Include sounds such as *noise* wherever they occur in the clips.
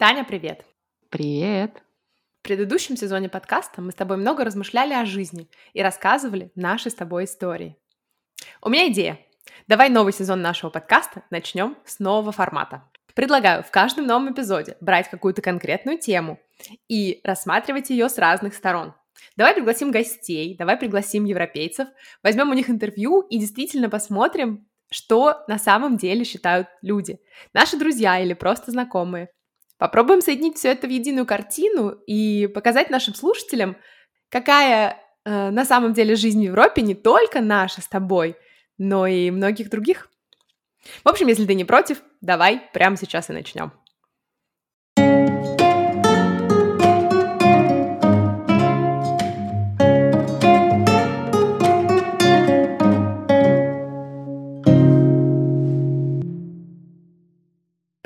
Таня, привет! Привет! В предыдущем сезоне подкаста мы с тобой много размышляли о жизни и рассказывали наши с тобой истории. У меня идея. Давай новый сезон нашего подкаста начнем с нового формата. Предлагаю в каждом новом эпизоде брать какую-то конкретную тему и рассматривать ее с разных сторон. Давай пригласим гостей, давай пригласим европейцев, возьмем у них интервью и действительно посмотрим, что на самом деле считают люди, наши друзья или просто знакомые. Попробуем соединить все это в единую картину и показать нашим слушателям, какая э, на самом деле жизнь в Европе не только наша с тобой, но и многих других. В общем, если ты не против, давай прямо сейчас и начнем.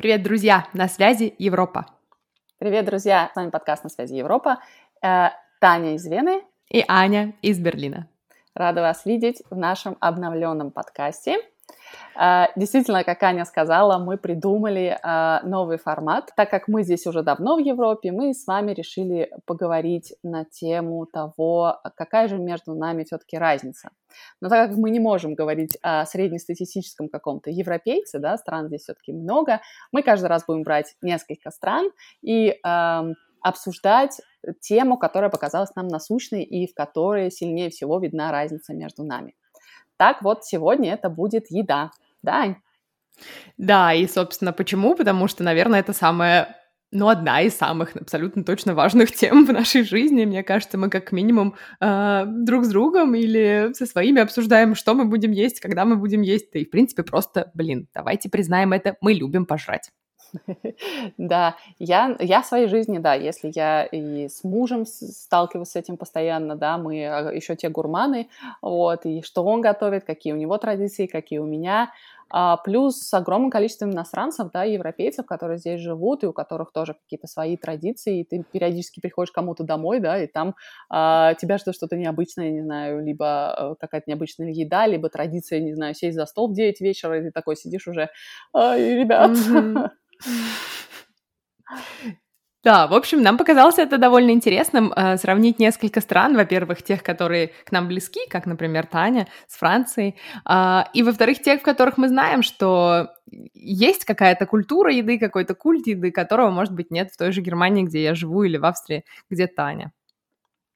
Привет, друзья! На связи Европа. Привет, друзья! С вами подкаст «На связи Европа». Э, Таня из Вены. И Аня из Берлина. Рада вас видеть в нашем обновленном подкасте. А, действительно, как Аня сказала, мы придумали а, новый формат. Так как мы здесь уже давно в Европе, мы с вами решили поговорить на тему того, какая же между нами все-таки разница. Но так как мы не можем говорить о среднестатистическом каком-то европейце, да, стран здесь все-таки много, мы каждый раз будем брать несколько стран и обсуждать тему, которая показалась нам насущной и в которой сильнее всего видна разница между нами. Так вот, сегодня это будет еда. Да, Да, и, собственно, почему? Потому что, наверное, это самая ну, одна из самых абсолютно точно важных тем в нашей жизни. Мне кажется, мы как минимум э, друг с другом или со своими обсуждаем, что мы будем есть, когда мы будем есть. И, в принципе, просто, блин, давайте признаем это, мы любим пожрать. *laughs* Да, я, я в своей жизни, да, если я и с мужем сталкиваюсь с этим постоянно, да, мы а, еще те гурманы, вот, и что он готовит, какие у него традиции, какие у меня, а, плюс с огромным количеством иностранцев, да, европейцев, которые здесь живут, и у которых тоже какие-то свои традиции, и ты периодически приходишь кому-то домой, да, и там а, тебя ждет что-то необычное, не знаю, либо э, какая-то необычная еда, либо традиция, не знаю, сесть за стол в 9 вечера, и ты такой сидишь уже, ребят, mm-hmm. *laughs* Да, в общем, нам показалось это довольно интересным э, сравнить несколько стран. Во-первых, тех, которые к нам близки, как, например, Таня с Францией, э, и, во-вторых, тех, в которых мы знаем, что есть какая-то культура еды, какой-то культ еды, которого, может быть, нет в той же Германии, где я живу, или в Австрии, где Таня.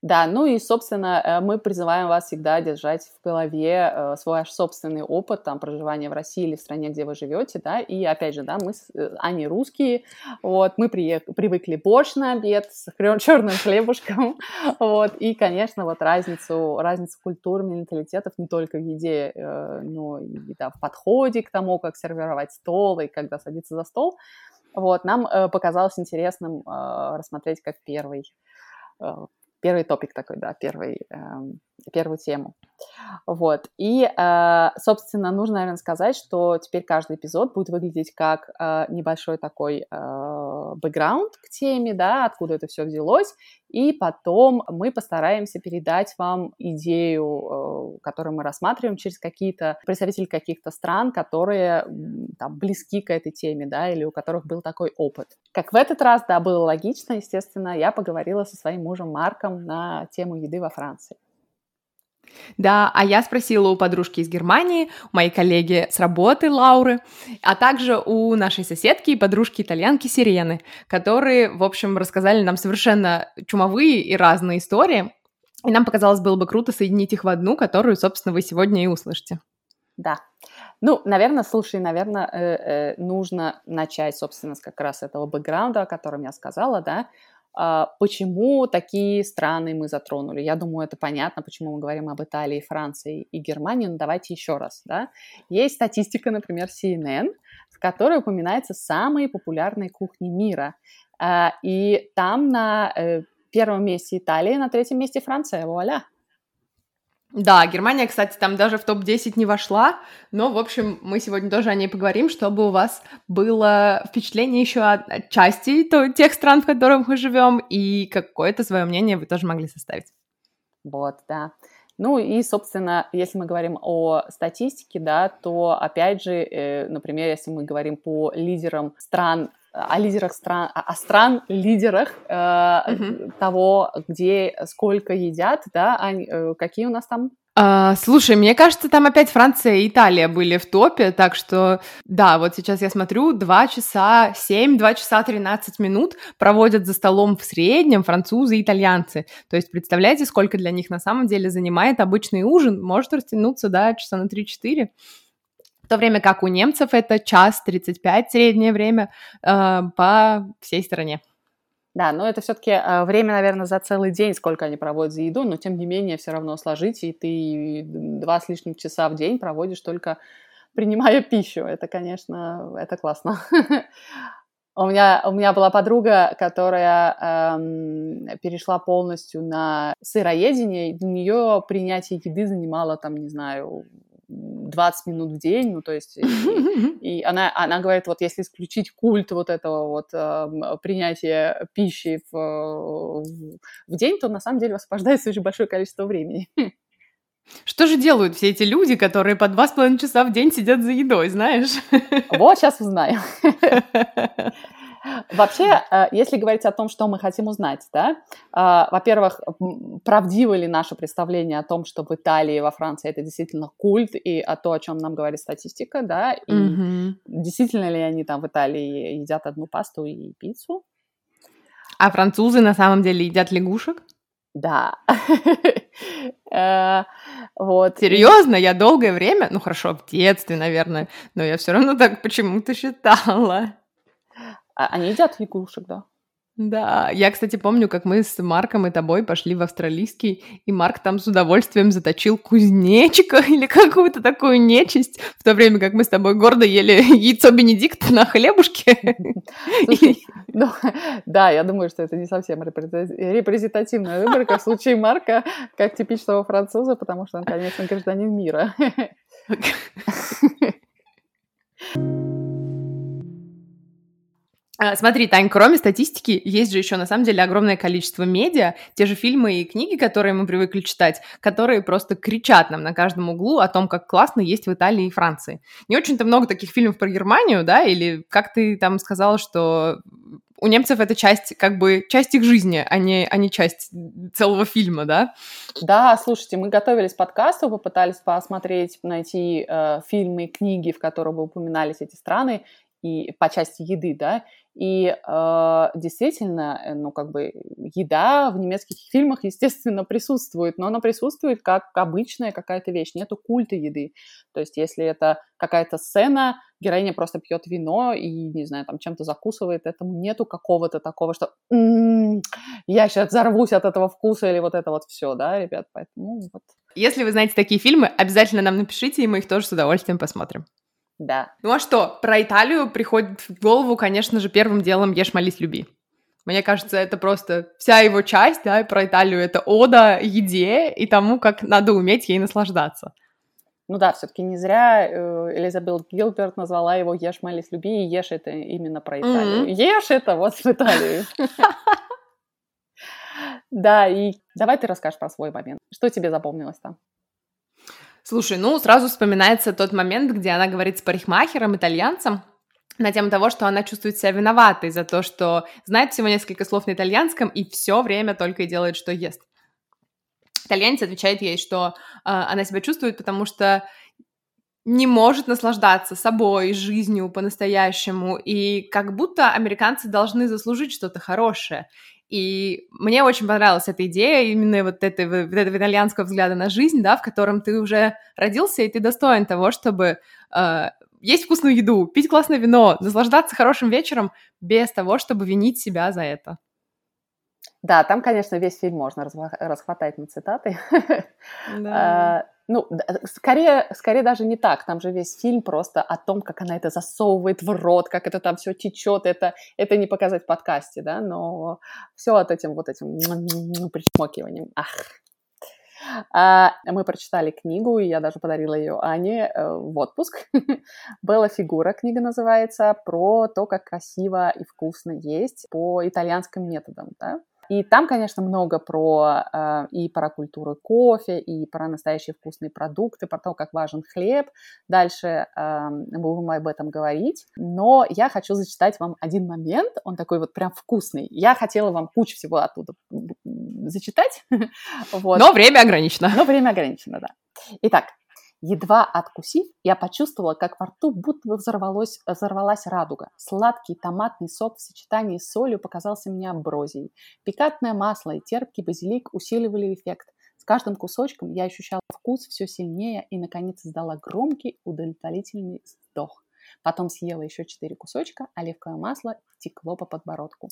Да, ну и, собственно, э, мы призываем вас всегда держать в голове э, свой собственный опыт там, проживания в России или в стране, где вы живете, да, и, опять же, да, мы э, Аней русские, вот, мы при, привыкли борщ на обед с черным хлебушком, *laughs* вот, и, конечно, вот разницу, разницу культур, менталитетов не только в еде, но и да, в подходе к тому, как сервировать стол и когда садиться за стол, вот, нам показалось интересным рассмотреть как первый первый топик такой, да, первый, э, первую тему. Вот. И, э, собственно, нужно, наверное, сказать, что теперь каждый эпизод будет выглядеть как э, небольшой такой э, бэкграунд к теме, да, откуда это все взялось, и потом мы постараемся передать вам идею, э, которую мы рассматриваем через какие-то представители каких-то стран, которые там, близки к этой теме, да, или у которых был такой опыт. Как в этот раз, да, было логично, естественно, я поговорила со своим мужем Марком на тему еды во Франции. Да, а я спросила у подружки из Германии, у моей коллеги с работы Лауры, а также у нашей соседки и подружки-итальянки Сирены, которые, в общем, рассказали нам совершенно чумовые и разные истории. И нам показалось, было бы круто соединить их в одну, которую, собственно, вы сегодня и услышите. Да. Ну, наверное, слушай, наверное, э, э, нужно начать, собственно, с как раз этого бэкграунда, о котором я сказала, да, почему такие страны мы затронули? Я думаю, это понятно, почему мы говорим об Италии, Франции и Германии, но давайте еще раз. Да? Есть статистика, например, CNN, в которой упоминаются самые популярные кухни мира. А, и там на э, первом месте Италия, на третьем месте Франция. Вуаля! Да, Германия, кстати, там даже в топ-10 не вошла, но, в общем, мы сегодня тоже о ней поговорим, чтобы у вас было впечатление еще от части тех стран, в которых мы живем, и какое-то свое мнение вы тоже могли составить. Вот, да. Ну и, собственно, если мы говорим о статистике, да, то, опять же, э, например, если мы говорим по лидерам стран о лидерах стран, о стран лидерах э, угу. того, где сколько едят, да, Ань, э, какие у нас там а, слушай, мне кажется, там опять Франция и Италия были в топе, так что, да, вот сейчас я смотрю, 2 часа 7, 2 часа 13 минут проводят за столом в среднем французы и итальянцы. То есть представляете, сколько для них на самом деле занимает обычный ужин? Может растянуться, да, часа на 3-4. В то время как у немцев это час 35 среднее время э, по всей стране. Да, но это все-таки э, время, наверное, за целый день, сколько они проводят за еду, но тем не менее все равно сложить, и ты два с лишним часа в день проводишь только принимая пищу. Это, конечно, это классно. *laughs* У меня, у меня была подруга, которая эм, перешла полностью на сыроедение, для нее принятие еды занимало, там, не знаю, 20 минут в день, ну, то есть, и, *laughs* и она, она говорит, вот если исключить культ вот этого вот э, принятия пищи в, в, день, то на самом деле освобождается очень большое количество времени. *laughs* Что же делают все эти люди, которые по два с половиной часа в день сидят за едой, знаешь? Вот сейчас узнаем. *laughs* Вообще, э, если говорить о том, что мы хотим узнать, да, э, во-первых, правдиво ли наше представление о том, что в Италии и во Франции это действительно культ, и о том, о чем нам говорит статистика, да, и mm-hmm. действительно ли они там в Италии едят одну пасту и пиццу? А французы на самом деле едят лягушек? Да. *laughs* Э, вот. Серьезно, я долгое время, ну хорошо, в детстве, наверное, но я все равно так почему-то считала. А, они едят лягушек, да. Да, я, кстати, помню, как мы с Марком и тобой пошли в австралийский, и Марк там с удовольствием заточил кузнечика *laughs* или какую-то такую нечисть, в то время как мы с тобой гордо ели *laughs* яйцо Бенедикт на хлебушке. *laughs* Ну, да, я думаю, что это не совсем репрезентативная выборка в случае Марка, как типичного француза, потому что он, конечно, гражданин мира. А, смотри, Тань, кроме статистики, есть же еще на самом деле огромное количество медиа, те же фильмы и книги, которые мы привыкли читать, которые просто кричат нам на каждом углу о том, как классно есть в Италии и Франции. Не очень-то много таких фильмов про Германию, да, или как ты там сказала, что у немцев это часть, как бы, часть их жизни, а не, а не часть целого фильма, да? Да, слушайте, мы готовились к подкасту, попытались посмотреть, найти э, фильмы книги, в которых бы упоминались эти страны, и по части еды, да, и э, действительно, ну, как бы, еда в немецких фильмах, *laughs* естественно, присутствует, но она присутствует как обычная какая-то вещь, нету культа еды. То есть, если это какая-то сцена, героиня просто пьет вино и, не знаю, там чем-то закусывает, этому нету какого-то такого, что м-м, я сейчас взорвусь от этого вкуса или вот это вот все, да, ребят, поэтому вот. Если вы знаете такие фильмы, обязательно нам напишите, и мы их тоже с удовольствием посмотрим. Да. Ну а что, про Италию приходит в голову, конечно же, первым делом «Ешь, молись, люби». Мне кажется, это просто вся его часть, да, про Италию это ода еде и тому, как надо уметь ей наслаждаться. Ну да, все-таки не зря э, Элизабет Гилберт назвала его «Ешь, молись, люби», и «Ешь» это именно про Италию. Mm-hmm. «Ешь» это вот в Италию. *laughs* Да, и давай ты расскажешь про свой момент. Что тебе запомнилось там? Слушай, ну, сразу вспоминается тот момент, где она говорит с парикмахером, итальянцем, на тему того, что она чувствует себя виноватой за то, что знает всего несколько слов на итальянском и все время только и делает, что ест. Итальянец отвечает ей, что э, она себя чувствует, потому что не может наслаждаться собой, жизнью по-настоящему, и как будто американцы должны заслужить что-то хорошее. И мне очень понравилась эта идея именно вот, этой, вот этого итальянского взгляда на жизнь, да, в котором ты уже родился, и ты достоин того, чтобы э, есть вкусную еду, пить классное вино, наслаждаться хорошим вечером без того, чтобы винить себя за это. Да, там, конечно, весь фильм можно расхватать на цитаты. Да. Ну, скорее, скорее даже не так. Там же весь фильм просто о том, как она это засовывает в рот, как это там все течет. Это, это не показать в подкасте, да, но все от этим вот этим причмокиванием. Ах. А, мы прочитали книгу, и я даже подарила ее Ане э, в отпуск. *laughs* Была фигура, книга называется, про то, как красиво и вкусно есть по итальянским методам, да. И там, конечно, много про э, и про культуру кофе, и про настоящие вкусные продукты, про то, как важен хлеб. Дальше э, мы будем об этом говорить. Но я хочу зачитать вам один момент, он такой вот прям вкусный. Я хотела вам кучу всего оттуда зачитать. *laughs* вот. Но время ограничено. Но время ограничено, да. Итак, Едва откусив, я почувствовала, как во рту будто бы взорвалось, взорвалась радуга. Сладкий томатный сок в сочетании с солью показался мне аброзией. Пикантное масло и терпкий базилик усиливали эффект. С каждым кусочком я ощущала вкус все сильнее и, наконец, издала громкий удовлетворительный вздох. Потом съела еще четыре кусочка, оливковое масло текло по подбородку.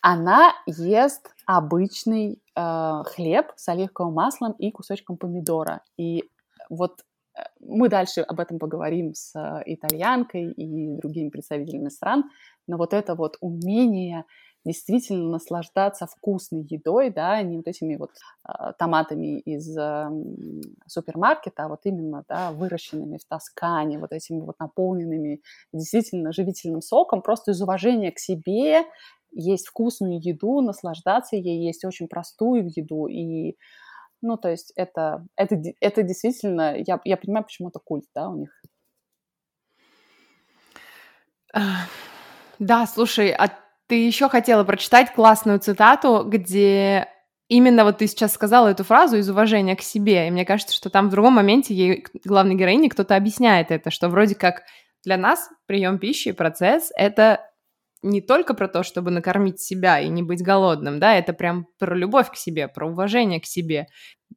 Она ест обычный э, хлеб с оливковым маслом и кусочком помидора. И вот э, мы дальше об этом поговорим с э, итальянкой и другими представителями стран, но вот это вот умение действительно наслаждаться вкусной едой, да, не вот этими вот э, томатами из э, супермаркета, а вот именно, да, выращенными в Тоскане, вот этими вот наполненными действительно живительным соком, просто из уважения к себе есть вкусную еду, наслаждаться ей, есть очень простую еду, и ну, то есть это, это, это действительно, я, я понимаю, почему это культ, да, у них. Да, слушай, а ты еще хотела прочитать классную цитату, где именно вот ты сейчас сказала эту фразу из уважения к себе, и мне кажется, что там в другом моменте ей, главной героине, кто-то объясняет это, что вроде как для нас прием пищи, процесс — это не только про то, чтобы накормить себя и не быть голодным, да, это прям про любовь к себе, про уважение к себе,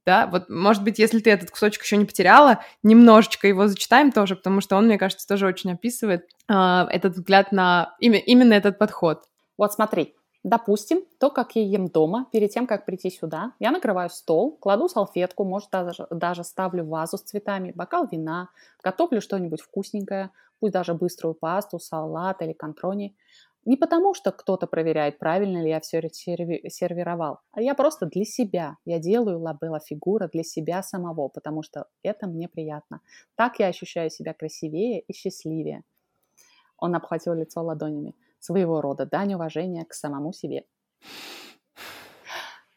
да, вот, может быть, если ты этот кусочек еще не потеряла, немножечко его зачитаем тоже, потому что он, мне кажется, тоже очень описывает э, этот взгляд на имя, именно этот подход. Вот смотри, Допустим, то, как я ем дома, перед тем, как прийти сюда, я накрываю стол, кладу салфетку, может, даже, даже ставлю вазу с цветами, бокал вина, готовлю что-нибудь вкусненькое, пусть даже быструю пасту, салат или контрони. Не потому, что кто-то проверяет, правильно ли я все серви- сервировал, а я просто для себя. Я делаю лабелла фигура для себя самого, потому что это мне приятно. Так я ощущаю себя красивее и счастливее. Он обхватил лицо ладонями. Своего рода дань уважения к самому себе.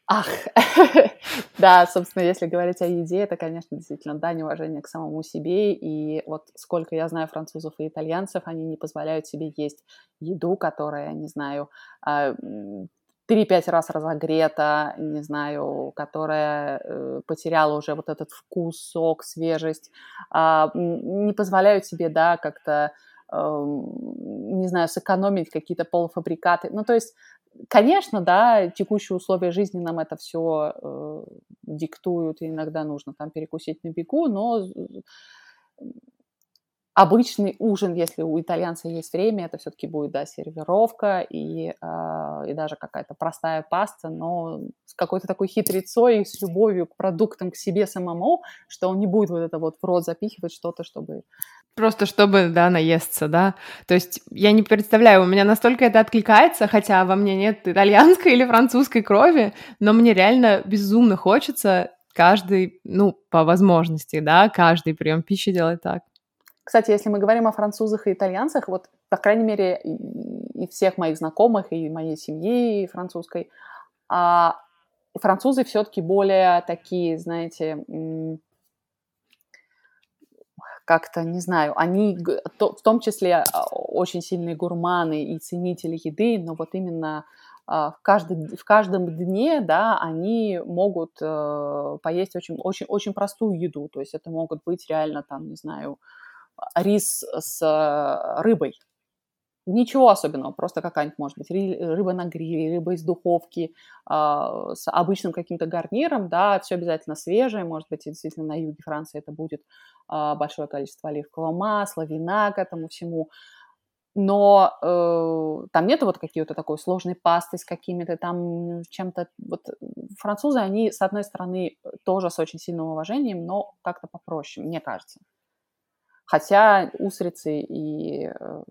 Ах, *laughs* да, собственно, если говорить о еде, это, конечно, действительно дань уважения к самому себе. И вот сколько я знаю французов и итальянцев, они не позволяют себе есть еду, которая, не знаю, 3-5 а, раз разогрета, не знаю, которая э, потеряла уже вот этот вкус, сок, свежесть, а, не позволяют себе, да, как-то не знаю, сэкономить какие-то полуфабрикаты. Ну, то есть Конечно, да, текущие условия жизни нам это все э, диктуют, и иногда нужно там перекусить на бегу, но обычный ужин, если у итальянца есть время, это все-таки будет, да, сервировка и, э, и даже какая-то простая паста, но с какой-то такой хитрецой с любовью к продуктам, к себе самому, что он не будет вот это вот в рот запихивать что-то, чтобы... Просто чтобы, да, наесться, да. То есть я не представляю, у меня настолько это откликается, хотя во мне нет итальянской или французской крови, но мне реально безумно хочется каждый, ну, по возможности, да, каждый прием пищи делать так. Кстати, если мы говорим о французах и итальянцах, вот, по крайней мере, и всех моих знакомых, и моей семьи французской, а французы все-таки более такие, знаете, как-то, не знаю, они в том числе а, очень сильные гурманы и ценители еды, но вот именно а, в, каждый, в каждом дне, да, они могут э, поесть очень, очень, очень простую еду, то есть это могут быть реально там, не знаю, рис с э, рыбой. Ничего особенного, просто какая-нибудь, может быть, рыба на гриле, рыба из духовки э, с обычным каким-то гарниром, да, все обязательно свежее, может быть, действительно на юге Франции это будет э, большое количество оливкового масла, вина к этому всему, но э, там нет вот какие-то такой сложной пасты с какими-то там чем-то. Вот французы, они, с одной стороны, тоже с очень сильным уважением, но как-то попроще, мне кажется. Хотя устрицы и э,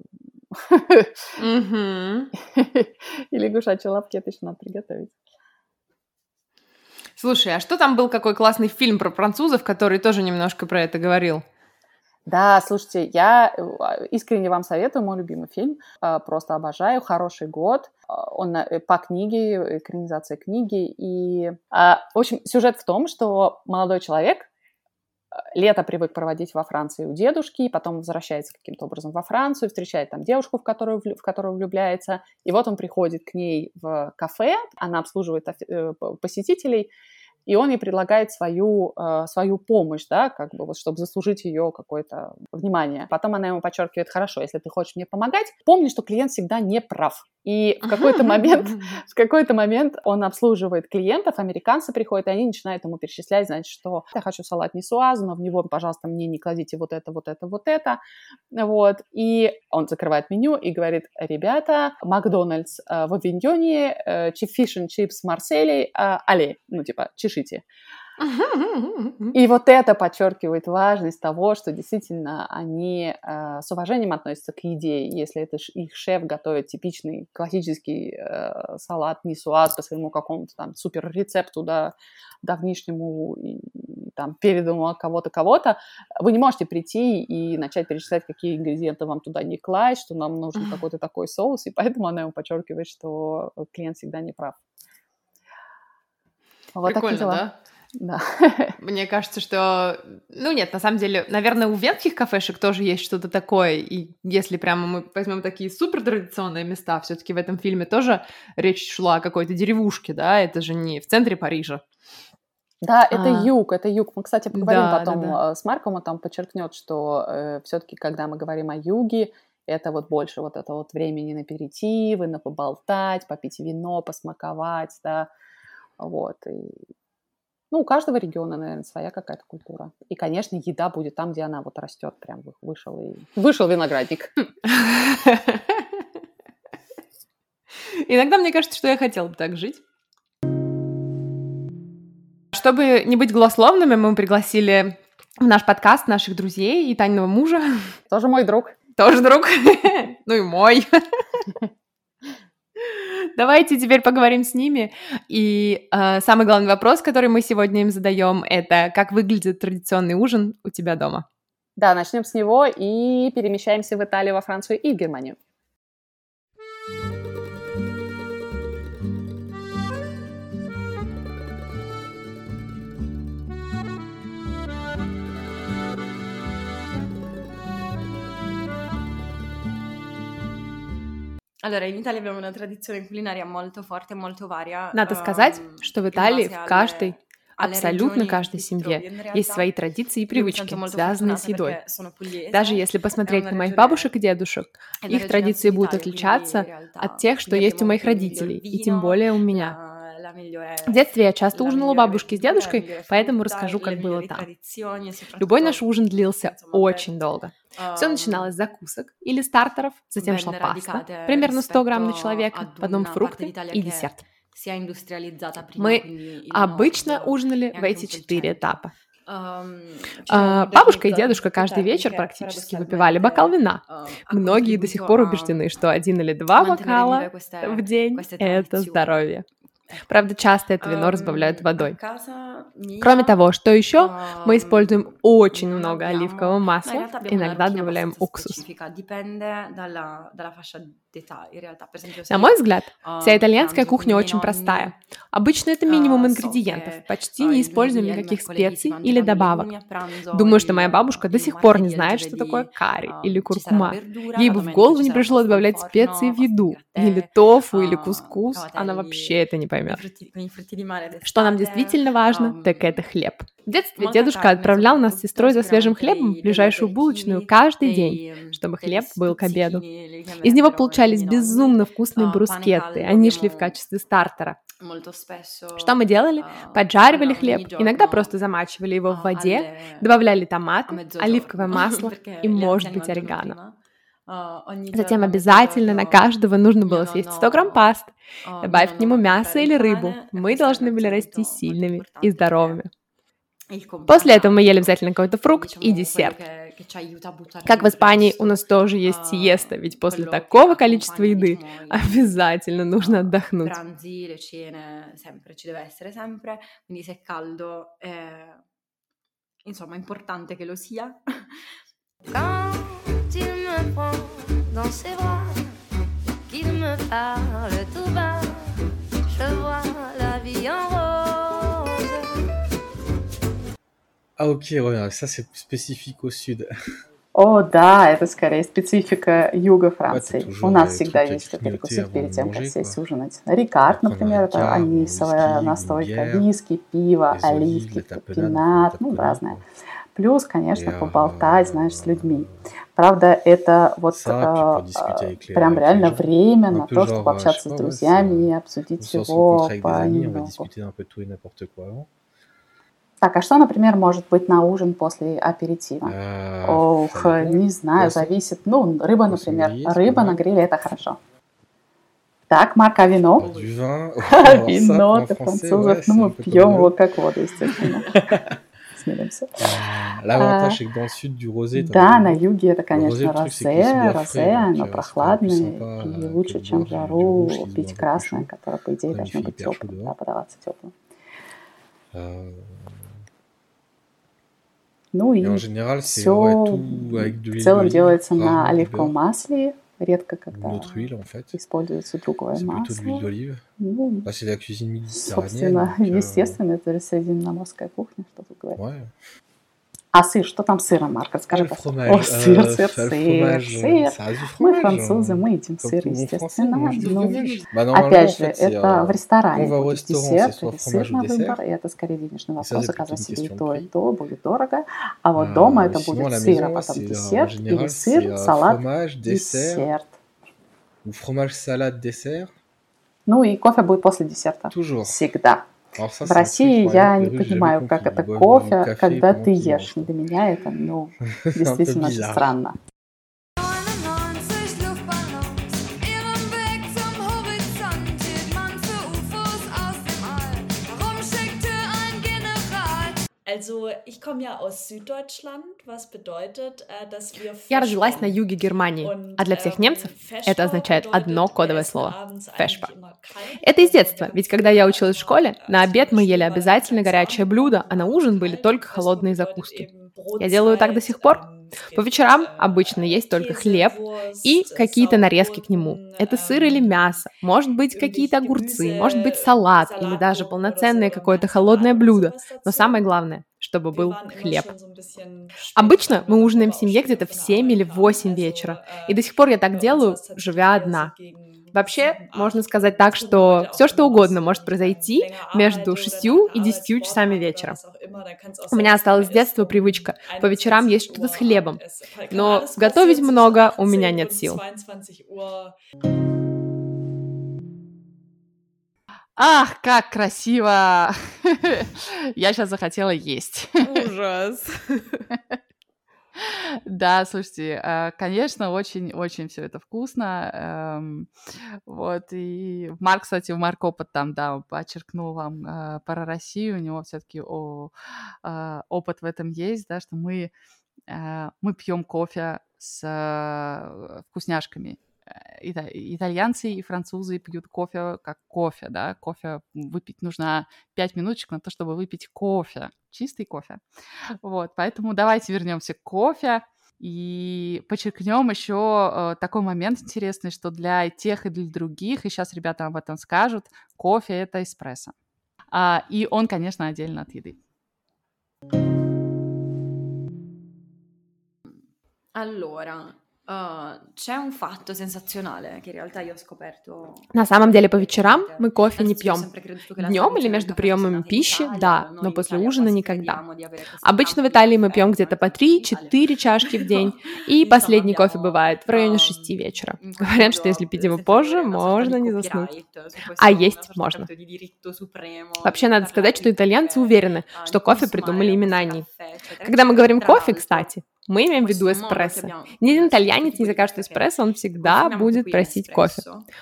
и лягушачьи лапки это еще надо приготовить. Слушай, а что там был какой классный фильм про французов, который тоже немножко про это говорил? Да, слушайте, я э, искренне вам советую мой любимый фильм. Э, просто обожаю. Хороший год. Э, он по книге, экранизация книги. И, в общем, сюжет в том, что молодой человек лето привык проводить во Франции у дедушки, потом возвращается каким-то образом во Францию, встречает там девушку, в которую, в которую влюбляется, и вот он приходит к ней в кафе, она обслуживает посетителей, и он ей предлагает свою, э, свою помощь, да, как бы вот, чтобы заслужить ее какое-то внимание. Потом она ему подчеркивает, хорошо, если ты хочешь мне помогать, помни, что клиент всегда не прав. И в какой-то момент, *laughs* в какой-то момент он обслуживает клиентов, американцы приходят, и они начинают ему перечислять, значит, что я хочу салат несуазу, но в него, пожалуйста, мне не кладите вот это, вот это, вот это, вот. И он закрывает меню и говорит, ребята, Макдональдс э, в Авиньоне, э, фиш and чипс Марселей, э, але, ну, типа, чешите. *laughs* И вот это подчеркивает важность того, что действительно они э, с уважением относятся к еде. Если это их шеф готовит типичный классический э, салат нисуаз по своему какому-то там супер рецепту да, давнишнему и, там переданному от кого-то кого-то, вы не можете прийти и начать перечислять, какие ингредиенты вам туда не класть, что нам нужен какой-то такой соус, и поэтому она ему подчеркивает, что клиент всегда не прав. Вот Прикольно, да? Да. *laughs* Мне кажется, что... Ну нет, на самом деле, наверное, у ветхих кафешек тоже есть что-то такое. И если прямо мы возьмем такие супер традиционные места, все таки в этом фильме тоже речь шла о какой-то деревушке, да? Это же не в центре Парижа. Да, это а. юг, это юг. Мы, кстати, поговорим да, потом да, да. Э, с Марком, он там подчеркнет, что э, все-таки, когда мы говорим о юге, это вот больше вот это вот времени на перитивы, на поболтать, попить вино, посмаковать, да, вот. И ну, у каждого региона, наверное, своя какая-то культура. И, конечно, еда будет там, где она вот растет, прям вышел и вышел виноградник. *laughs* Иногда мне кажется, что я хотела бы так жить. Чтобы не быть голословными, мы пригласили в наш подкаст наших друзей и Таниного мужа. Тоже мой друг. Тоже друг. *laughs* Ну и мой. *laughs* Давайте теперь поговорим с ними. И э, самый главный вопрос, который мы сегодня им задаем, это как выглядит традиционный ужин у тебя дома? Да, начнем с него и перемещаемся в Италию, во Францию и в Германию. Allora, in Italia abbiamo una tradizione culinaria molto forte, molto varia. Надо сказать, что в Италии в каждой Абсолютно каждой семье есть свои традиции и привычки, связанные с едой. Даже если посмотреть на моих бабушек и дедушек, их традиции будут отличаться от тех, что есть у моих родителей, и тем более у меня. В детстве я часто ужинала у бабушки с дедушкой, поэтому расскажу, как было там. Любой наш ужин длился очень долго. Все начиналось с закусок или стартеров, затем шла паста, примерно 100 грамм на человека, потом фрукты и десерт. Мы обычно ужинали в эти четыре этапа. А, бабушка и дедушка каждый вечер практически выпивали бокал вина. Многие до сих пор убеждены, что один или два бокала в день — это здоровье. Правда, часто это вино разбавляют водой. Кроме того, что еще? Мы используем очень много оливкового масла, иногда добавляем уксус. На мой взгляд, вся итальянская кухня очень простая. Обычно это минимум ингредиентов, почти не используем никаких специй или добавок. Думаю, что моя бабушка до сих пор не знает, что такое карри или куркума. Ей бы в голову не пришло добавлять специи в еду, или тофу, или кускус, она вообще это не поймет. Что нам действительно важно, так это хлеб. В детстве дедушка отправлял нас с сестрой за свежим хлебом в ближайшую булочную каждый день, чтобы хлеб был к обеду. Из него получались безумно вкусные брускетты, они шли в качестве стартера. Что мы делали? Поджаривали хлеб, иногда просто замачивали его в воде, добавляли томаты, оливковое масло *laughs* и, может быть, орегано. Затем обязательно на каждого нужно было съесть 100 грамм пасты, добавив к нему мясо или рыбу. Мы должны были расти сильными и здоровыми. После этого мы ели обязательно какой-то фрукт и десерт. Как в Испании у нас тоже есть сиеста, ведь после такого количества еды *laughs* обязательно нужно отдохнуть. Insomma, è importante che lo sia. *laughs* Me prend dans ses bras, qu'il me parle tout bas, je vois la vie en rose. Ah ok, ouais, ça c'est spécifique au sud. О, да, это скорее специфика юга Франции. toujours У нас всегда есть это grignoter перекусить перед тем, как сесть ужинать. Рикард, например, это анисовая настойка, виски, пиво, оливки, пинат, ну, разное. Плюс, конечно, а, поболтать, знаешь, с людьми. Правда, это вот э, discuter avec les- прям реально время на то, чтобы общаться с ouais, друзьями и обсудить его понемногу. Так, а что, например, может быть на ужин после аперитива? Euh, Ох, не знаю, зависит. Ну, рыба, например. Рыба на гриле это хорошо. Так, Марк, а вино? Вино *laughs* français, французов, ну мы пьем его как воду, естественно. *laughs* Смиримся. Euh, L'avantage, c'est que dans le sud, du rosé, t'en Да, на юге это, конечно, розе, розе, оно euh, прохладное и euh, лучше, чем du жару, пить красное, которое, по идее, должно быть теплым, да, подаваться теплым. Euh, Ну en и général, все ouais, tout avec de в целом делается на оливковом масле, редко когда une autre huile en fait. используется другое C'est plutôt масло. d'olive. Ну, Bah, c'est la cuisine собственно, donc, *laughs* euh, естественно, это средиземноморская кухня, что тут говорить. Ouais. А сыр, что там с сыром, Марк? Ah, Расскажи, le пожалуйста. fromage. О, сыр, euh, сыр, сыр, euh, сыр. Мы, французы, мы едим сыр, естественно. Ну, en Опять же, это euh, в ресторане будет десерт или сыр на выбор, и это скорее денежный вопрос, заказать себе и то, и то будет дорого. А вот Euh, дома это будет сыр, а потом euh, десерт, или сыр, euh, салат десерт. fromage, salade, dessert. Ну и кофе будет после десерта. Toujours. Всегда. В России я не понимаю, как это кофе, когда ты ешь. Для меня это, ну, действительно очень странно. Also ich komme ja aus Süddeutschland, was bedeutet, äh, dass wir Я родилась на юге Германии, а для всех ähm, немцев это означает одно кодовое слово фешпа. Это из детства, ведь когда я училась в äh, школе, на also обед мы ели обязательно горячее блюдо, а на ужин были только холодные закуски. Я делаю так до сих пор. По вечерам обычно есть только хлеб и какие-то нарезки к нему. Это сыр или мясо, может быть какие-то огурцы, может быть салат или даже полноценное какое-то холодное блюдо. Но самое главное, чтобы был хлеб. Обычно мы ужинаем в семье где-то в von der 7 или в kam. 8 Also, вечера. И до сих пор я так делаю, живя одна. Вообще, 7, можно 8. сказать так, что auch все что угодно может произойти länger между arbeite oder 6 nach и der Arbeit 10 Sport часами вечера. У меня осталась с детства привычка по вечерам 21 есть что-то с хлебом. Но готовить много у меня 18 нет сил. 22 Uhr. Ах, как красиво! *laughs* Я сейчас захотела есть. Ужас. *laughs* Да, слушайте, э, конечно, очень-очень все это вкусно. эм, Вот, и Марк, кстати, Марк опыт там, да, подчеркнул вам э, про Россию, у него все-таки опыт в этом есть, да, что мы, э, мы пьем кофе с э, вкусняшками. Э, ита- Итальянцы и французы пьют кофе как кофе, да, кофе выпить нужно 5 минуточек на то, чтобы выпить кофе, чистый кофе. Вот, поэтому давайте вернемся к кофе и подчеркнем еще э, такой момент интересный, что для тех и для других, и сейчас ребята об этом скажут, кофе это эспрессо. А, и он, конечно, отдельно от еды. Allora, uh, c'è un fatto sensazionale che in realtà io ho scoperto. На самом деле по вечерам мы кофе не пьем. Днем или между приемами пищи, да, но после ужина никогда. Обычно в Италии мы пьем где-то по Italia 3-4 чашки в день, и последний кофе бывает в районе ehm, 6 вечера. Говорят, что если пить его позже, можно не заснуть. А есть можно. Вообще, надо сказать, что итальянцы уверены, ah, что кофе придумали именно они. Когда мы говорим кофе, кстати, мы имеем в виду эспрессо. Ни один итальянец не закажет эспрессо, он всегда будет просить кофе.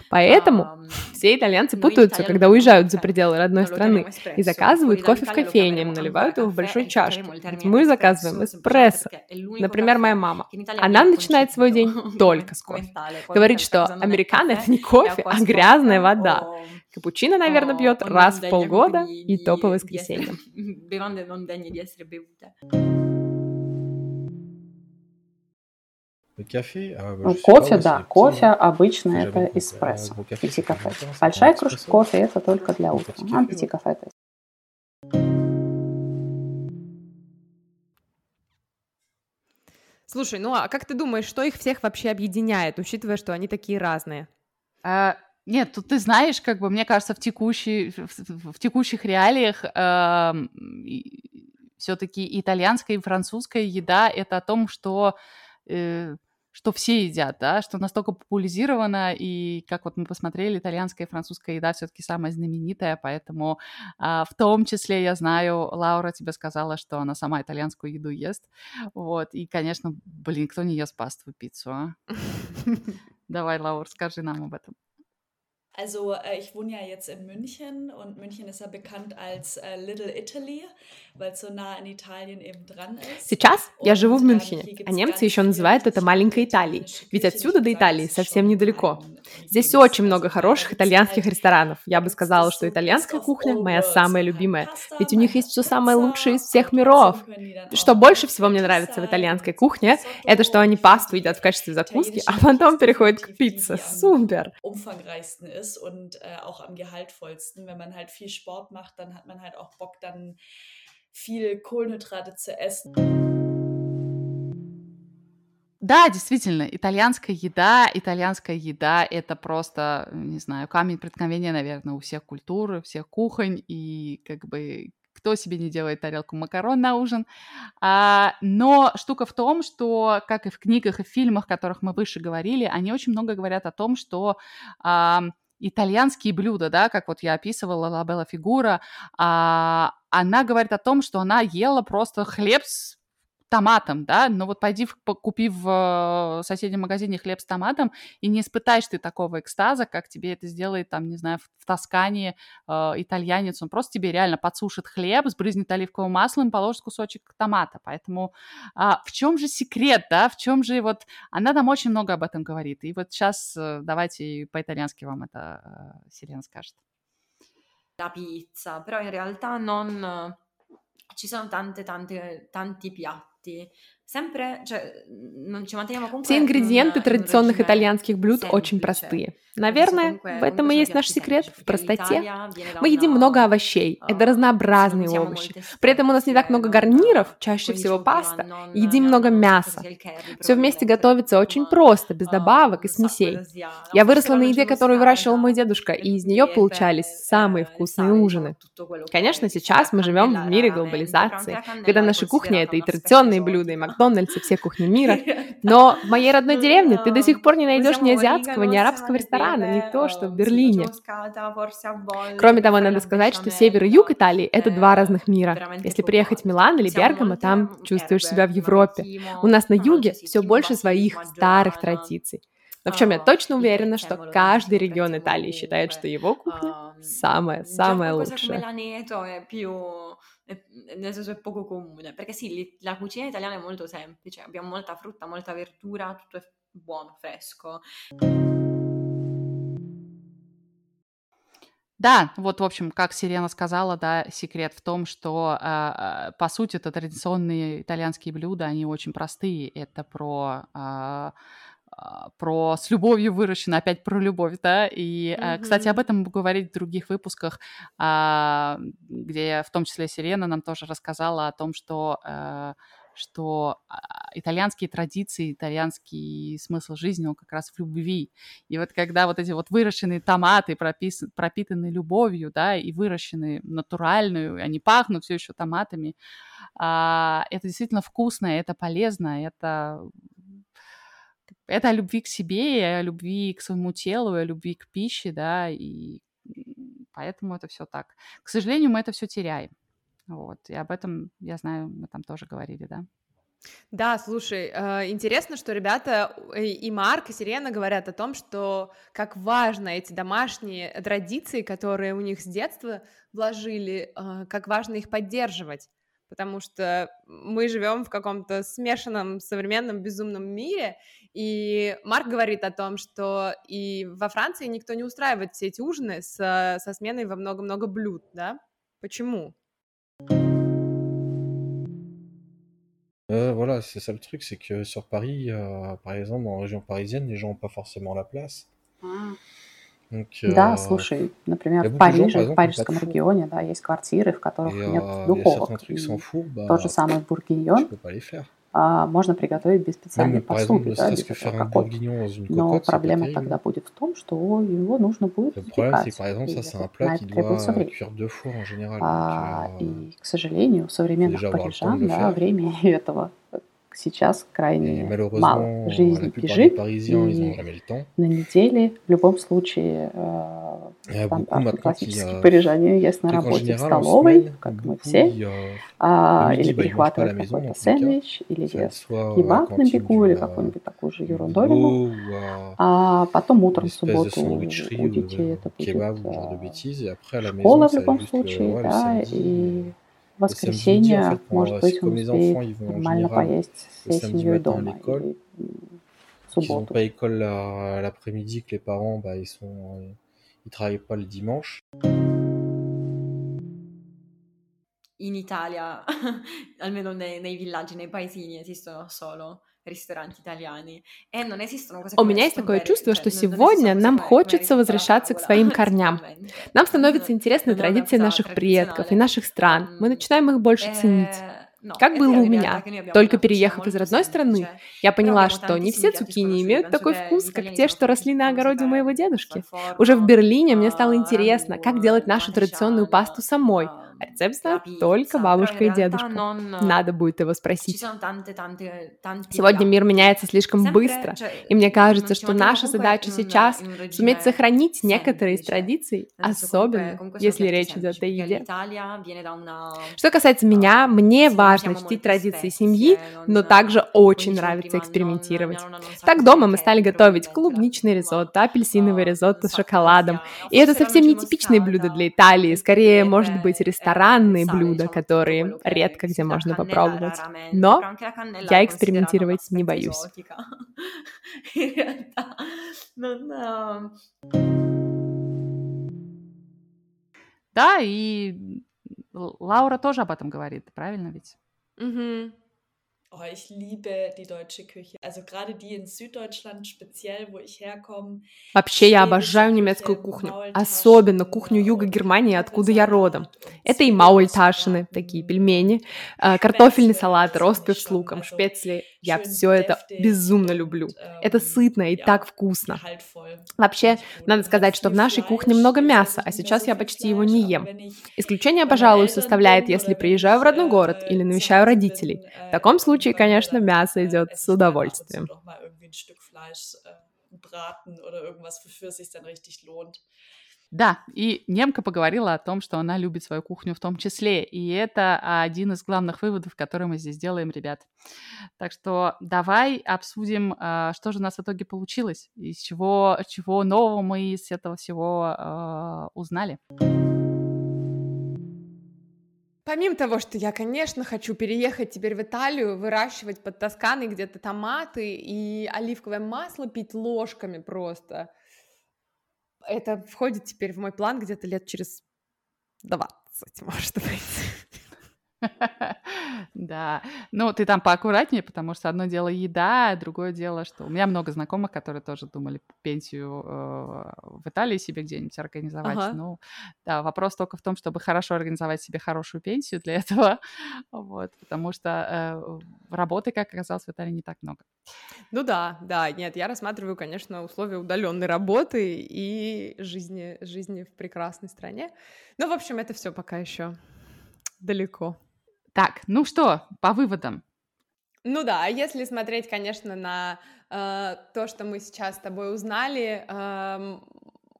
Поэтому все итальянцы путаются, когда уезжают за пределы родной страны и заказывают кофе в кофейне, наливают его в большой чашке. Ведь мы заказываем эспрессо. Например, моя мама. Она начинает свой день *laughs* только с кофе. Говорит, что американо это не кофе, а грязная вода. Капучино, наверное, o- пьет раз в полгода и то по воскресеньям. *laughs* а, Ну, sais pas, кофе, да, кофе обычно это эспрессо, А gros café, пяти c'est кафе. combien de temps? C'est Большая кружка кофе это только для Gros утра, а café, пяти ouais. кафе это Слушай, ну а как ты думаешь, что их всех вообще объединяет, учитывая, что они такие разные? А, нет, тут ты знаешь, как бы, мне кажется, в, текущей, в, в- в текущих реалиях все-таки итальянская и французская еда — это о том, что, э, что все едят, да, что настолько популяризировано, и, как вот мы посмотрели, итальянская и французская еда все-таки самая знаменитая, поэтому а, в том числе, я знаю, Лаура тебе сказала, что она сама итальянскую еду ест, вот, и, конечно, блин, кто не ест пасту и пиццу, а? *laughs* Давай, Лаур, скажи нам об этом. Also äh, ich wohne ja jetzt in München und München ist ja bekannt als äh, Little Italy, weil es so nah an Italien eben dran ist. Сейчас я живу в ähm, Мюнхене, а немцы еще называют это маленькой Италией, ведь отсюда до Италии совсем недалеко. Здесь очень много хороших итальянских ресторанов. Я бы сказала, что итальянская кухня моя самая любимая, ведь у них есть все самое лучшее из всех миров. Что больше всего мне нравится в итальянской кухне, это что они пасту едят в качестве закуски, а потом переходят к пицце. Супер! Ist und äh, auch am gehaltvollsten. Wenn man halt viel Sport macht, dann hat man halt auch Bock, dann viel Kohlenhydrate zu essen. Да, действительно, итальянская еда, итальянская еда — это просто, не знаю, камень преткновения, наверное, у всех культур, у всех кухонь, и как бы кто себе не делает тарелку макарон на ужин. А, но штука в том, что, как и в книгах и в фильмах, о которых мы выше говорили, они очень много говорят о том, что а, итальянские блюда, да, как вот я описывала, Лабелла Фигура, а, она говорит о том, что она ела просто хлеб с томатом, да, но вот пойди в- купи в э, соседнем магазине хлеб с томатом, и не испытаешь ты такого экстаза, как тебе это сделает, там, не знаю, в, Тоскане э, итальянец, он просто тебе реально подсушит хлеб, сбрызнет оливковым маслом положит кусочек томата, поэтому а, в чем же секрет, да, в чем же вот, она там очень много об этом говорит, и вот сейчас давайте по-итальянски вам это э, Сирена скажет. la pizza, però in realtà non... Ci sono tante, tante, tanti piatti. Comunque Все ингредиенты in un традиционных итальянских блюд очень простые. Наверное, в этом и есть наш секрет, в простоте. Мы едим много овощей, это а, разнообразные non siamo овощи. При этом у нас не так много гарниров, чаще всего паста, едим много мяса. Все вместе готовится очень просто, без а, добавок и смесей. Я Forse выросла на еде, которую выращивал мой дедушка, и из нее получались самые eh, il вкусные ужины. Конечно, сейчас мы живем в мире глобализации, когда наша кухня — это и традиционные блюда, и esotica. *laughs* Макдональдс, и все кухни мира. *laughs* Но в моей родной деревне ты до сих пор не найдешь ни азиатского, ни origano, арабского ресторана, не то, что в Берлине. Кроме того, надо сказать, что север и юг Италии — это два разных мира. Если приехать в. Милан или Бергамо, там чувствуешь себя в erbe, Европе. У нас на no, юге все больше своих старых традиций. Но в чем я а, точно уверена, что каждый регион Италии считает, что его кухня самая, già самая qualcosa come лучшая. Nel senso è poco comune, perché sì, la cucina italiana è molto semplice, abbiamo molta frutta, molta verdura, tutto è buono, fresco. Да, вот, в общем, как Сирена сказала, да, секрет в том, что, а, а, по сути, это традиционные итальянские блюда, они очень простые. Это про, а, а, про с любовью выращено, опять про любовь, да. И, а, кстати, об этом будем говорить в других выпусках, а, где в том числе Сирена нам тоже рассказала о том, что а, что а, итальянские традиции, итальянский смысл жизни, он как раз в любви. И вот когда вот эти вот выращенные томаты пропис- пропитаны любовью, да, и выращены натуральную, они пахнут все еще томатами, а, это действительно вкусно, это полезно, это это о любви к себе, и о любви к своему телу, и о любви к пище, да, и поэтому это все так. К сожалению, мы это все теряем. Вот, и об этом, я знаю, мы там тоже говорили, да. Да, слушай, э, интересно, что ребята э, и Марк, и Сирена говорят о том, что как важно эти домашние традиции, которые у них с детства вложили, э, как важно их поддерживать. Потому что мы живем в каком-то смешанном современном безумном мире, и Марк говорит о том, что и во Франции никто не устраивает все эти ужины со, со сменой во много-много блюд, да? Почему? Euh, voilà, c'est ça le truc, c'est que sur Paris, euh, par exemple, en région parisienne, les gens n'ont pas forcément la place. Donc, Да, euh, слушай, например, a в Париже, в exemple, парижском регионе, да, есть квартиры, в которых Et нет euh, духовок. four, bah, тот же самый бургиньон а, можно приготовить без специальной Même, exemple, посуды, ne да, без Но cocotte, pas проблема тогда будет в том, что его нужно будет запекать. exemple, на это требуется время. А, euh, и, к сожалению, у современных парижан да, времени этого сейчас крайне мало. Жизнь бежит, и на неделе в любом случае э, qui, классические euh, парижане есть на работе в столовой, как мы все, euh, а, или maison, какой-то сэндвич, или ест кебаб на бегу, или euh, какую-нибудь такую же ерундовину. А потом утром в субботу у детей это будет э, школа в любом случае, да, и в Le samedi midi, en воскресенье, fait, pour, может euh, быть, si он comme les успеет enfants, ils vont en нормально général поесть le всей samedi семьей matin à дома, l'école, или м, в qu'ils n'ont субботу. pas école la- l'après-midi, que les parents, bah, ils sont, euh, ils travaillent pas le dimanche. In Italia, *laughs* almeno nei, nei villaggi, nei paesini, esistono solo ristoranti italiani. E У меня есть такое чувство, что сегодня нам хочется возвращаться к своим *laughs* корням. Нам становятся интересны традиции наших предков и наших стран. Мы начинаем их больше ценить. eh, no, Как è было у меня. Только переехав из родной страны, я поняла, что не все цукини имеют такой вкус, как те, что росли на огороде моего дедушки. Уже в Берлине мне стало eh, интересно, как делать нашу традиционную пасту самой. А рецепт только бабушка и дедушка. non... Надо будет его спросить. Сегодня мир меняется слишком быстро, и мне non кажется, ci что наша задача сейчас суметь сохранить некоторые из традиций, особенно если речь идет о еде. una... Что касается меня, мне Sì, важно чтить традиции семьи, но также очень нравится экспериментировать. Так дома мы стали готовить клубничный ризотто, апельсиновый ah, ризотто с шоколадом. И это совсем не типичные блюда для Италии, скорее, может быть, eh, ресторанные блюда, которые редко где можно попробовать. Но я экспериментировать не боюсь. non... *laughs* Да, и Лаура тоже об этом говорит, правильно ведь? Мгм. Oh, ich liebe die deutsche Küche. Also gerade die in Süddeutschland, speziell, wo ich herkomme. Вообще, я обожаю немецкую кухню, особенно кухню юга Германии, откуда я родом. Это и маульташины, такие пельмени, э, картофельный салат, ростбиф с луком, шпецли. Я все это безумно люблю. Это ähm, сытно и так вкусно. Вообще, надо сказать, что в нашей кухне много мяса, а сейчас я почти его не ем. Исключение, пожалуй, составляет, если приезжаю в родной город äh, или навещаю родителей. В äh, таком in случае, конечно, мясо идет с удовольствием. äh, lohnt. Да, и немка поговорила о том, что она любит свою кухню в том числе. И это один из главных выводов, который мы здесь делаем, ребят. Так что давай обсудим, а, что же у нас в итоге получилось, из чего, чего нового мы из этого всего а, узнали. Помимо того, что я, конечно, хочу переехать теперь в Италию, выращивать под Тосканой где-то томаты и оливковое масло пить ложками просто. Это входит теперь в мой план где-то лет через 20, *laughs* может быть. *laughs* Да, ну ты там поаккуратнее, потому что одно дело еда, а другое дело, что у меня много знакомых, которые тоже думали пенсию э, в Италии себе где-нибудь организовать. Ну, да, вопрос только в том, чтобы хорошо организовать себе хорошую пенсию для *laughs* этого, вот, потому что э, работы, как оказалось, в Италии не так много. Ну да, да, нет, я рассматриваю, конечно, условия удаленной работы и жизни, жизни в прекрасной стране. Ну, в общем, это все пока еще далеко. Так, ну что, по выводам. Ну да, если смотреть, конечно, на э, то, что мы сейчас с тобой узнали, эм,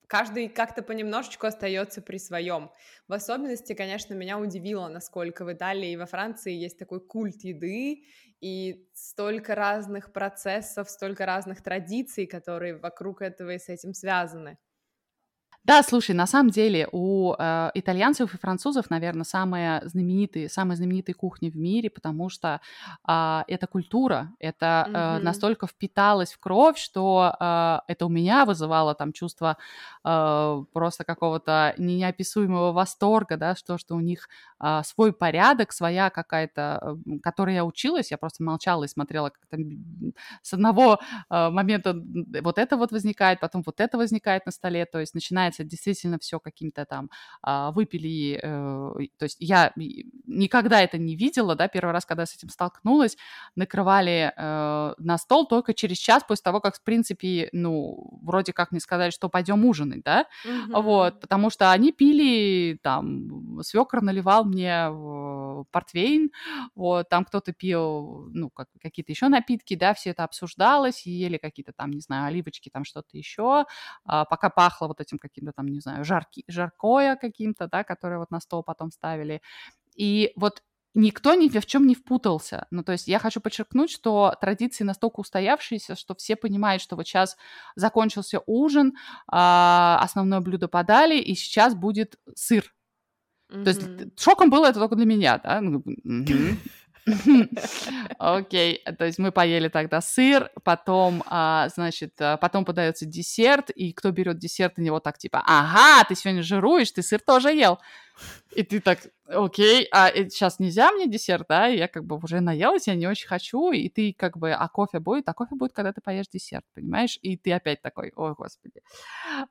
каждый как-то понемножечку остается при своем. В особенности, конечно, меня удивило, насколько в Италии и во Франции есть такой культ еды и столько разных процессов, столько разных традиций, которые вокруг этого и с этим связаны. Да, слушай, на самом деле у э, итальянцев и французов, наверное, самые знаменитые, самые знаменитые кухни в мире, потому что э, это культура, это э, Мгм. настолько впиталось в кровь, что э, это у меня вызывало там чувство э, просто какого-то неописуемого восторга, да, что, что у них э, свой порядок, своя какая-то, э, которой я училась, я просто молчала и смотрела, как там с одного э, момента вот это вот возникает, потом вот это возникает на столе, то есть начинается действительно все каким-то там а, выпили, э, то есть я никогда это не видела, да, первый раз, когда с этим столкнулась, накрывали э, на стол только через час после того, как, в принципе, ну, вроде как мне сказали, что пойдем ужинать, да, вот, потому что они пили, там, свекр наливал мне портвейн, вот, там кто-то пил, ну, как, какие-то еще напитки, да, все это обсуждалось, ели какие-то там, не знаю, оливочки, там что-то еще, а, пока пахло вот этим каким-то там, не знаю, жарки, жаркое каким-то, да, которое вот на стол потом ставили. И вот никто ни в чем не впутался. Ну, то есть я хочу подчеркнуть, что традиции настолько устоявшиеся, что все понимают, что вот сейчас закончился ужин, а, основное блюдо подали, и сейчас будет сыр. То есть шоком было это только для меня, да? *laughs* Окей, то есть мы поели тогда сыр, потом, а, значит, а, потом подается десерт, и кто берет десерт, на него так типа, ага, ты сегодня жируешь, ты сыр тоже ел. И ты так, окей, а сейчас нельзя мне десерт, да? Я как бы уже наелась, я не очень хочу, и ты как бы, а кофе будет? А кофе будет, когда ты поешь десерт, понимаешь? И ты опять такой, ой, господи.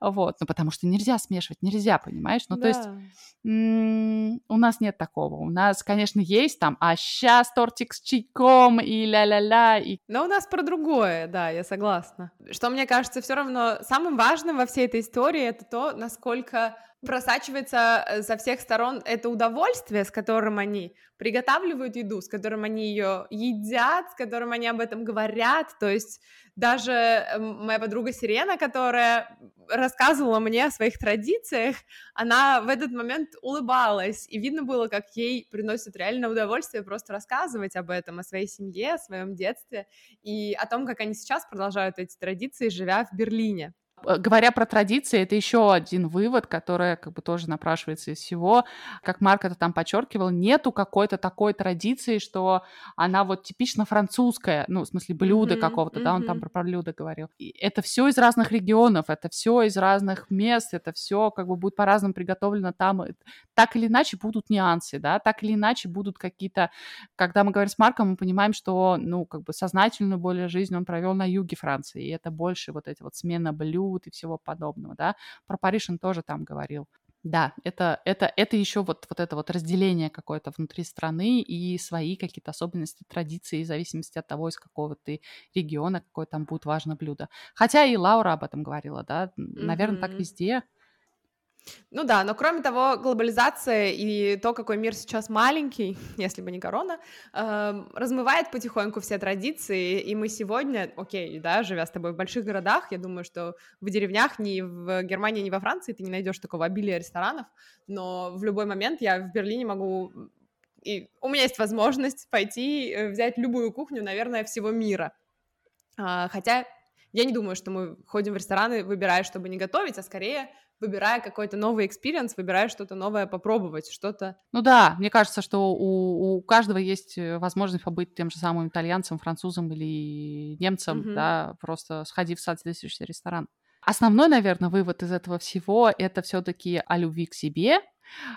Вот, ну потому что нельзя смешивать, нельзя, понимаешь? Ну то есть Да. М, у нас нет такого. У нас, конечно, есть там, а сейчас тортик с чайком и ля-ля-ля, и Но у нас про другое, да, я согласна. Что мне кажется, все равно самым важным во всей этой истории это то, насколько просачивается э, со всех сторон это удовольствие, с которым они приготавливают еду, с которым они ее едят, с которым они об этом говорят. То есть даже э, моя подруга Сирена, которая рассказывала мне о своих традициях, она в этот момент улыбалась, и видно было, как ей приносит реальное удовольствие просто рассказывать об этом, о своей семье, о своем детстве и о том, как они сейчас продолжают эти традиции, живя в Берлине. Э, Говоря про традиции, это еще один вывод, который как бы тоже напрашивается из всего. Как Марк это там подчеркивал, нету какой-то такой традиции, что она вот типично французская, ну, в смысле, блюда Мгм, какого-то, да, он там про, блюда говорил. И это все из разных регионов, это все из разных мест, это все как бы будет по-разному приготовлено там. И Так или иначе будут нюансы, да, так или иначе будут какие-то... Когда мы говорим с Марком, мы понимаем, что, ну, как бы сознательную более жизнь он провел на юге Франции, и это больше вот эти вот смена блюд и всего подобного, да. Про Париж он тоже там говорил. Да, это, это, это еще вот, вот это вот разделение какое-то внутри страны и свои какие-то особенности, традиции, в зависимости от того, из какого ты региона, какое там будет важное блюдо. Хотя и Лаура об этом говорила, да, наверное, так Мгм. везде. Ну да, но кроме того, глобализация и то, какой мир сейчас маленький, *laughs* если бы не корона, эм, размывает потихоньку все традиции, и мы сегодня, окей, да, живя с тобой в больших городах, я думаю, что в деревнях ни в Германии, ни во Франции ты не найдешь такого обилия ресторанов, но в любой момент я в Берлине могу и у меня есть возможность пойти э, взять любую кухню, наверное, всего мира. А, хотя я не думаю, что мы ходим в рестораны, выбирая, чтобы не готовить, а скорее выбирая какой-то новый experience, выбирая что-то новое попробовать, что-то... Ну да, мне кажется, что у, у каждого есть э, возможность побыть тем же самым итальянцем, французом или немцем, Мгм. да, просто сходив в соответствующий ресторан. Основной, наверное, вывод из этого всего — это все-таки о любви к себе,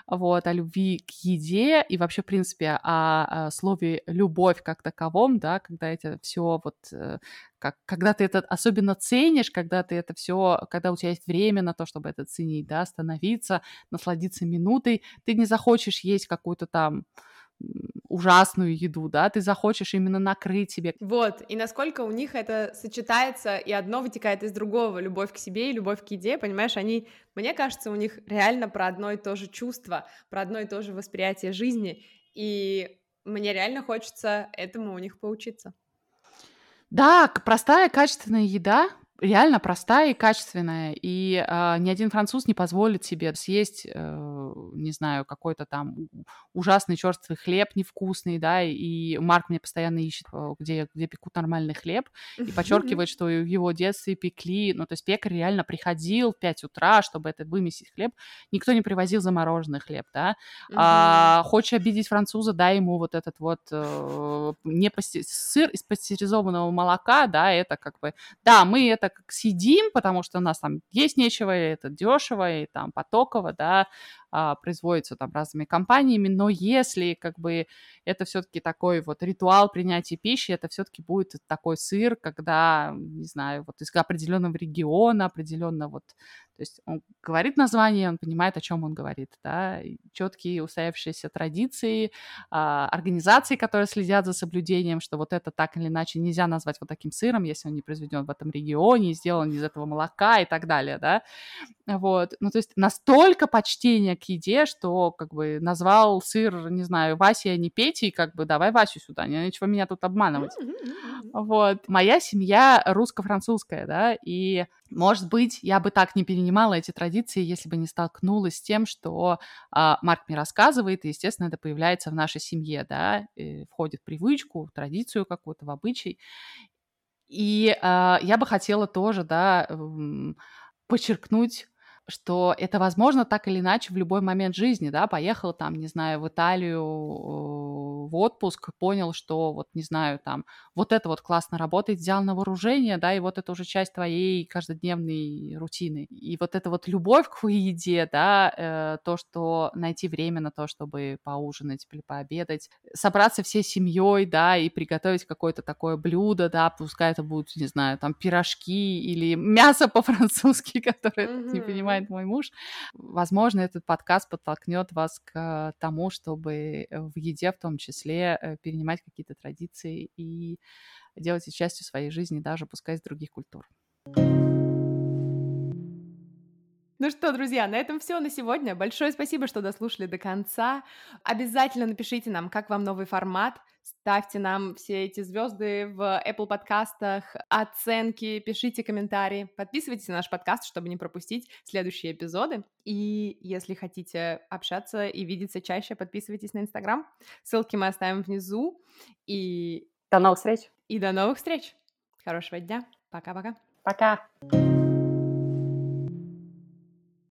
вот, о любви к еде и вообще, в принципе, о, о слове «любовь» как таковом, да, когда это все вот, э, как, когда ты это особенно ценишь, когда ты это все, когда у тебя есть время на то, чтобы это ценить, да, остановиться, насладиться минутой, ты не захочешь есть какую-то там ужасную еду, да, ты захочешь именно накрыть себе Вот, и насколько у них это сочетается, и одно вытекает из другого, любовь к себе и любовь к еде, понимаешь, они, мне кажется, у них реально про одно и то же чувство, про одно и то же восприятие жизни, и мне реально хочется этому у них поучиться. Да, простая, качественная еда, реально простая и качественная, и э, ни один француз не позволит себе съесть, э, не знаю, какой-то там ужасный черствый хлеб невкусный, да, и Марк мне постоянно ищет, э, где, где пекут нормальный хлеб, и подчеркивает, что в его детстве пекли, ну, то есть пекарь реально приходил в 5 утра, чтобы это вымесить хлеб, никто не привозил замороженный хлеб, да, а, хочешь обидеть француза, дай ему вот этот вот э, не пасте- сыр из пастеризованного молока, да, это как бы, да, мы это как съедим, потому что у нас там есть нечего, и это дешево, и там потоково, да, а, производится там разными компаниями, но если как бы это все-таки такой вот ритуал принятия пищи, это все-таки будет такой сыр, когда, не знаю, вот из определенного региона, определенно вот, то есть он говорит название, он понимает, о чем он говорит, да, четкие устоявшиеся традиции, а, организации, которые следят за соблюдением, что вот это так или иначе нельзя назвать вот таким сыром, если он не произведен в этом регионе, сделан из этого молока и так далее, да, вот, ну, то есть настолько почтение к еде, что, как бы, назвал сыр, не знаю, Вася, а не Петей, как бы, давай Васю сюда, не нечего меня тут обманывать. Вот. Моя семья русско-французская, да, и, может быть, я бы так не перенимала эти традиции, если бы не столкнулась с тем, что а, Марк мне рассказывает, и, естественно, это появляется в нашей семье, да, и входит в привычку, в традицию какую-то, в обычай. И а, я бы хотела тоже, да, подчеркнуть что это возможно так или иначе в любой момент жизни, да, поехал там, не знаю, в Италию в отпуск, понял, что вот, не знаю, там, вот это вот классно работает, взял на вооружение, да, и вот это уже часть твоей каждодневной рутины. И вот эта вот любовь к еде, да, э, то, что найти время на то, чтобы поужинать или пообедать, собраться всей семьей, да, и приготовить какое-то такое блюдо, да, пускай это будут, не знаю, там, пирожки или мясо *laughs* по-французски, которое не понимает мой муж. Возможно, этот подкаст подтолкнет вас к тому, чтобы в еде в том числе э, перенимать какие-то традиции и делать их частью своей жизни, даже пускай из других культур. Ну что, друзья, на этом все на сегодня. Большое спасибо, что дослушали до конца. Обязательно напишите нам, как вам новый формат. Ставьте нам все эти звезды в Apple подкастах, оценки, пишите комментарии. Подписывайтесь на наш подкаст, чтобы не пропустить следующие эпизоды. И если хотите общаться и видеться чаще, подписывайтесь на Инстаграм. Ссылки мы оставим внизу. И, До новых встреч. и до новых встреч. Хорошего дня. Пока-пока. Пока.